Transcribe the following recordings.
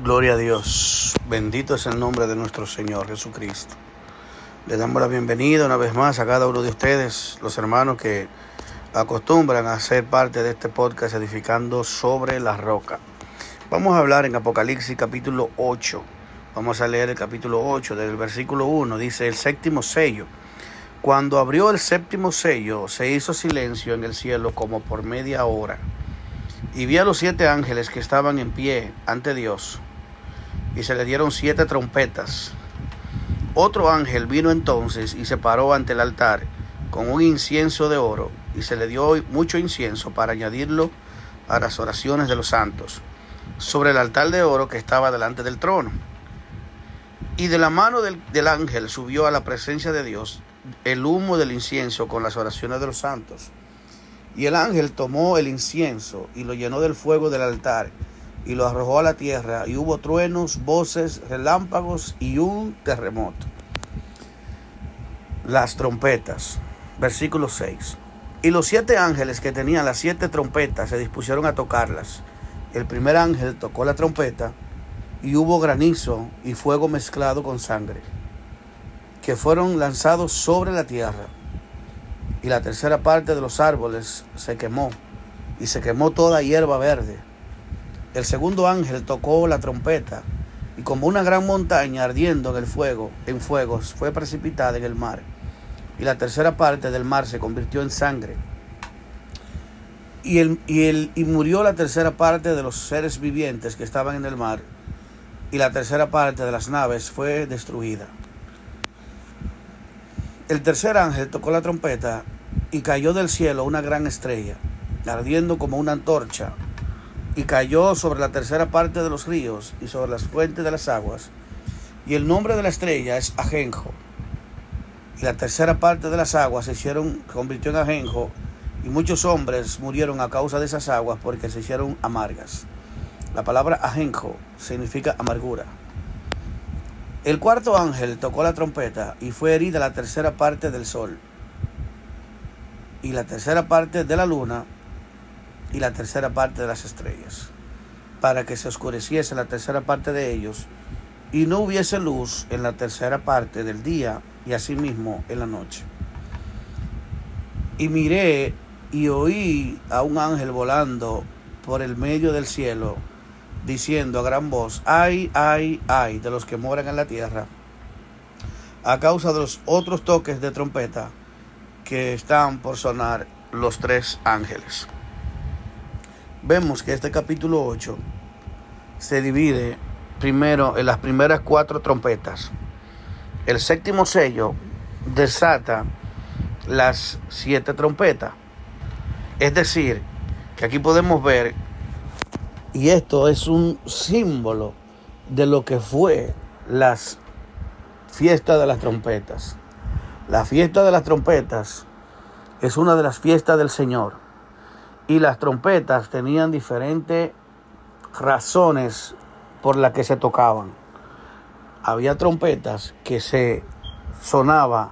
Gloria a Dios. Bendito es el nombre de nuestro Señor Jesucristo. Le damos la bienvenida una vez más a cada uno de ustedes, los hermanos que acostumbran a ser parte de este podcast edificando sobre la roca. Vamos a hablar en Apocalipsis capítulo 8. Vamos a leer el capítulo 8 del versículo 1. Dice el séptimo sello. Cuando abrió el séptimo sello, se hizo silencio en el cielo como por media hora. Y vi a los siete ángeles que estaban en pie ante Dios y se le dieron siete trompetas. Otro ángel vino entonces y se paró ante el altar con un incienso de oro y se le dio mucho incienso para añadirlo a las oraciones de los santos sobre el altar de oro que estaba delante del trono. Y de la mano del, del ángel subió a la presencia de Dios el humo del incienso con las oraciones de los santos. Y el ángel tomó el incienso y lo llenó del fuego del altar y lo arrojó a la tierra, y hubo truenos, voces, relámpagos y un terremoto. Las trompetas, versículo 6. Y los siete ángeles que tenían las siete trompetas se dispusieron a tocarlas. El primer ángel tocó la trompeta y hubo granizo y fuego mezclado con sangre, que fueron lanzados sobre la tierra. Y la tercera parte de los árboles se quemó, y se quemó toda hierba verde el segundo ángel tocó la trompeta y como una gran montaña ardiendo en el fuego, en fuegos, fue precipitada en el mar. Y la tercera parte del mar se convirtió en sangre. Y, el, y, el, y murió la tercera parte de los seres vivientes que estaban en el mar. Y la tercera parte de las naves fue destruida. El tercer ángel tocó la trompeta y cayó del cielo una gran estrella, ardiendo como una antorcha y cayó sobre la tercera parte de los ríos y sobre las fuentes de las aguas. Y el nombre de la estrella es Ajenjo. Y la tercera parte de las aguas se hicieron, convirtió en Ajenjo, y muchos hombres murieron a causa de esas aguas porque se hicieron amargas. La palabra Ajenjo significa amargura. El cuarto ángel tocó la trompeta y fue herida la tercera parte del sol y la tercera parte de la luna y la tercera parte de las estrellas, para que se oscureciese la tercera parte de ellos, y no hubiese luz en la tercera parte del día, y asimismo en la noche. Y miré y oí a un ángel volando por el medio del cielo, diciendo a gran voz, ay, ay, ay, de los que moran en la tierra, a causa de los otros toques de trompeta que están por sonar los tres ángeles vemos que este capítulo 8 se divide primero en las primeras cuatro trompetas. El séptimo sello desata las siete trompetas. Es decir, que aquí podemos ver, y esto es un símbolo de lo que fue las fiestas de las trompetas. La fiesta de las trompetas es una de las fiestas del Señor y las trompetas tenían diferentes razones por las que se tocaban. Había trompetas que se sonaba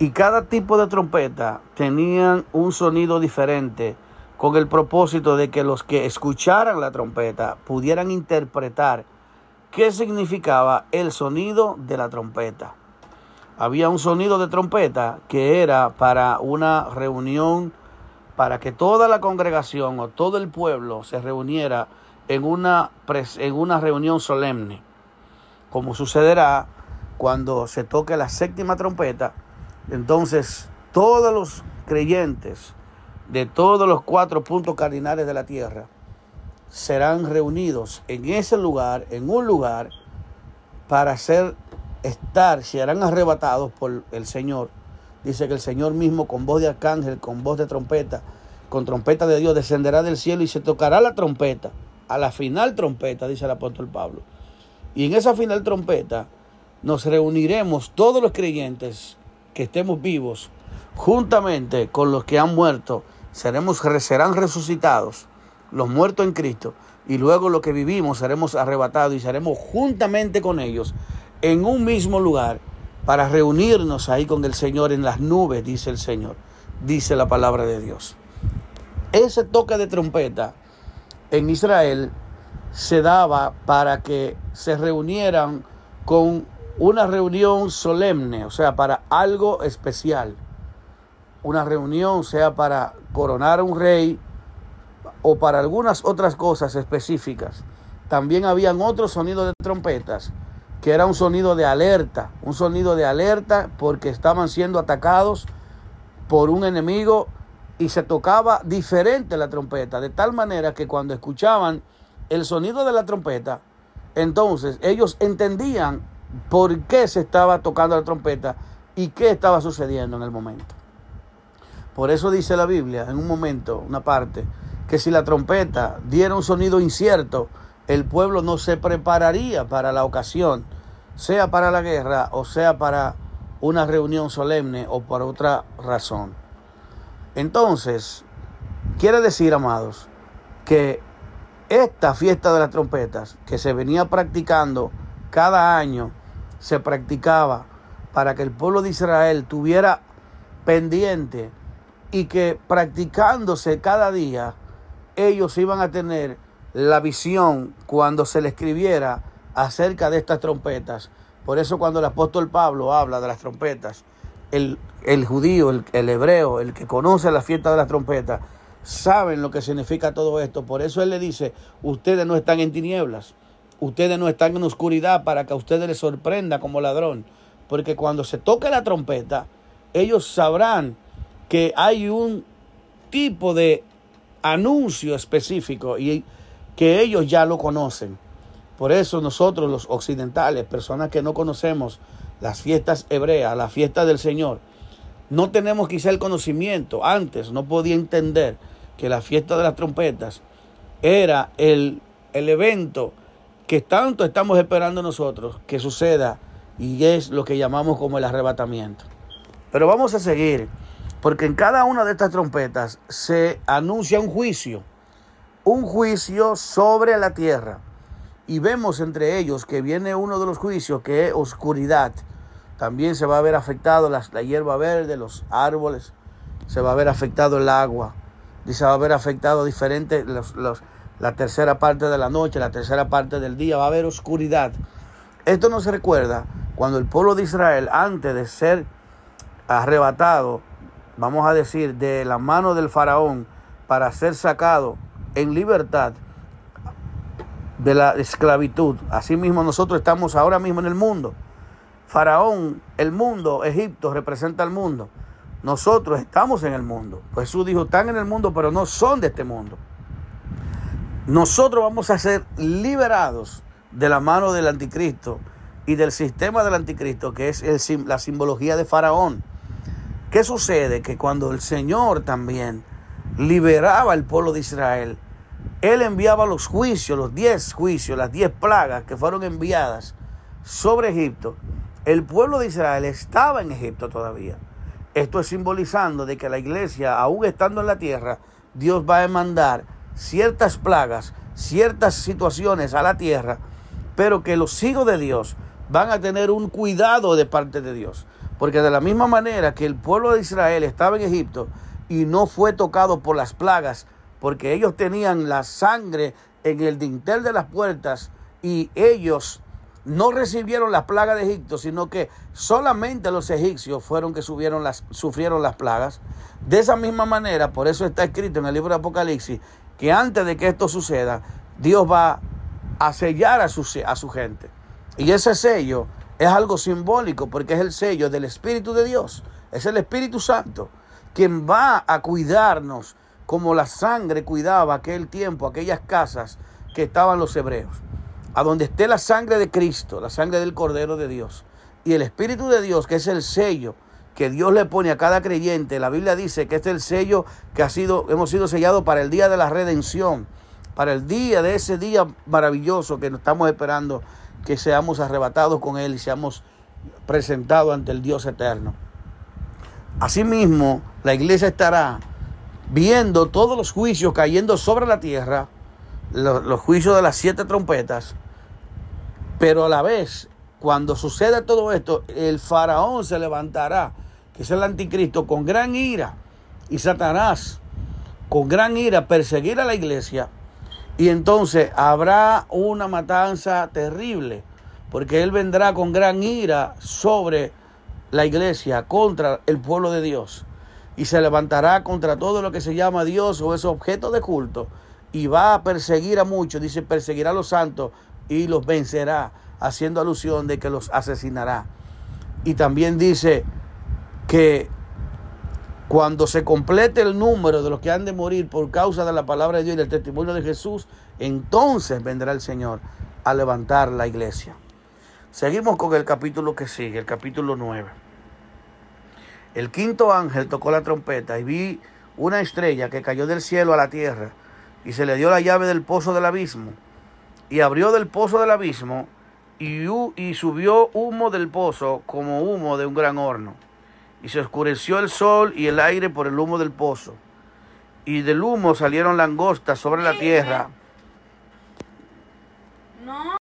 y cada tipo de trompeta tenían un sonido diferente con el propósito de que los que escucharan la trompeta pudieran interpretar qué significaba el sonido de la trompeta. Había un sonido de trompeta que era para una reunión para que toda la congregación o todo el pueblo se reuniera en una, en una reunión solemne, como sucederá cuando se toque la séptima trompeta, entonces todos los creyentes de todos los cuatro puntos cardinales de la tierra serán reunidos en ese lugar, en un lugar, para hacer estar, serán arrebatados por el Señor Dice que el Señor mismo con voz de arcángel, con voz de trompeta, con trompeta de Dios, descenderá del cielo y se tocará la trompeta. A la final trompeta, dice el apóstol Pablo. Y en esa final trompeta nos reuniremos todos los creyentes que estemos vivos, juntamente con los que han muerto, seremos, serán resucitados, los muertos en Cristo, y luego los que vivimos seremos arrebatados y seremos juntamente con ellos en un mismo lugar para reunirnos ahí con el Señor en las nubes, dice el Señor, dice la palabra de Dios. Ese toque de trompeta en Israel se daba para que se reunieran con una reunión solemne, o sea, para algo especial. Una reunión sea para coronar a un rey o para algunas otras cosas específicas. También habían otros sonidos de trompetas, que era un sonido de alerta, un sonido de alerta porque estaban siendo atacados por un enemigo y se tocaba diferente la trompeta, de tal manera que cuando escuchaban el sonido de la trompeta, entonces ellos entendían por qué se estaba tocando la trompeta y qué estaba sucediendo en el momento. Por eso dice la Biblia en un momento, una parte, que si la trompeta diera un sonido incierto, el pueblo no se prepararía para la ocasión, sea para la guerra o sea para una reunión solemne o por otra razón. Entonces, quiere decir, amados, que esta fiesta de las trompetas que se venía practicando cada año, se practicaba para que el pueblo de Israel tuviera pendiente y que practicándose cada día, ellos iban a tener la visión cuando se le escribiera acerca de estas trompetas. Por eso cuando el apóstol Pablo habla de las trompetas, el, judío, el, el hebreo, el que conoce la fiesta de las trompetas, saben lo que significa todo esto. Por eso Él le dice, ustedes no están en tinieblas, ustedes no están en oscuridad para que a ustedes les sorprenda como ladrón. Porque cuando se toque la trompeta, ellos sabrán que hay un tipo de anuncio específico y que ellos ya lo conocen. Por eso nosotros los occidentales, personas que no conocemos las fiestas hebreas, la fiesta del Señor, no tenemos quizá el conocimiento. Antes no podía entender que la fiesta de las trompetas era el, el evento que tanto estamos esperando nosotros que suceda y es lo que llamamos como el arrebatamiento. Pero vamos a seguir, porque en cada una de estas trompetas se anuncia un juicio, un juicio sobre la tierra. Y vemos entre ellos que viene uno de los juicios que es oscuridad. También se va a ver afectado la, hierba verde, los árboles, se va a ver afectado el agua, Dice, va a haber afectado diferentes, la tercera parte de la noche, la tercera parte del día, va a haber oscuridad. Esto no se recuerda cuando el pueblo de Israel, antes de ser arrebatado, vamos a decir, de la mano del faraón para ser sacado en libertad de la esclavitud. Asimismo nosotros estamos ahora mismo en el mundo. Faraón, el mundo, Egipto representa al mundo. Nosotros estamos en el mundo. Jesús dijo, están en el mundo, pero no son de este mundo. Nosotros vamos a ser liberados de la mano del anticristo y del sistema del anticristo, que es la simbología de Faraón. ¿Qué sucede? Que cuando el Señor también liberaba al pueblo de Israel, Él enviaba los juicios, los diez juicios, las diez plagas que fueron enviadas sobre Egipto. El pueblo de Israel estaba en Egipto todavía. Esto es simbolizando de que la iglesia, aún estando en la tierra, Dios va a mandar ciertas plagas, ciertas situaciones a la tierra, pero que los hijos de Dios van a tener un cuidado de parte de Dios. Porque de la misma manera que el pueblo de Israel estaba en Egipto y no fue tocado por las plagas, porque ellos tenían la sangre en el dintel de las puertas y ellos no recibieron las plagas de Egipto, sino que solamente los egipcios fueron que sufrieron las plagas. De esa misma manera, por eso está escrito en el libro de Apocalipsis, que antes de que esto suceda, Dios va a sellar a su, a su gente. Y ese sello es algo simbólico porque es el sello del Espíritu de Dios. Es el Espíritu Santo quien va a cuidarnos como la sangre cuidaba aquel tiempo, aquellas casas que estaban los hebreos a donde esté la sangre de Cristo, la sangre del Cordero de Dios, y el Espíritu de Dios, que es el sello que Dios le pone a cada creyente, la Biblia dice que este es el sello que ha sido, hemos sido sellados para el día de la redención, para el día de ese día maravilloso que nos estamos esperando que seamos arrebatados con Él y seamos presentados ante el Dios eterno. Asimismo, la iglesia estará viendo todos los juicios cayendo sobre la tierra, los, juicios de las siete trompetas, pero a la vez, cuando suceda todo esto, el faraón se levantará, que es el anticristo, con gran ira. Y Satanás, con gran ira, perseguirá a la iglesia Y entonces habrá una matanza terrible, porque Él vendrá con gran ira sobre la iglesia, contra el pueblo de Dios. Y se levantará contra todo lo que se llama Dios o es objeto de culto. Y va a perseguir a muchos, dice, perseguirá a los santos y los vencerá, haciendo alusión de que los asesinará. Y también dice que cuando se complete el número de los que han de morir por causa de la palabra de Dios y del testimonio de Jesús, entonces vendrá el Señor a levantar la iglesia. Seguimos con el capítulo que sigue, el capítulo 9. El quinto ángel tocó la trompeta y vi una estrella que cayó del cielo a la tierra y se le dio la llave del pozo del abismo y abrió del pozo del abismo y, y subió humo del pozo como humo de un gran horno y se oscureció el sol y el aire por el humo del pozo. Y del humo salieron langostas sobre la tierra. No.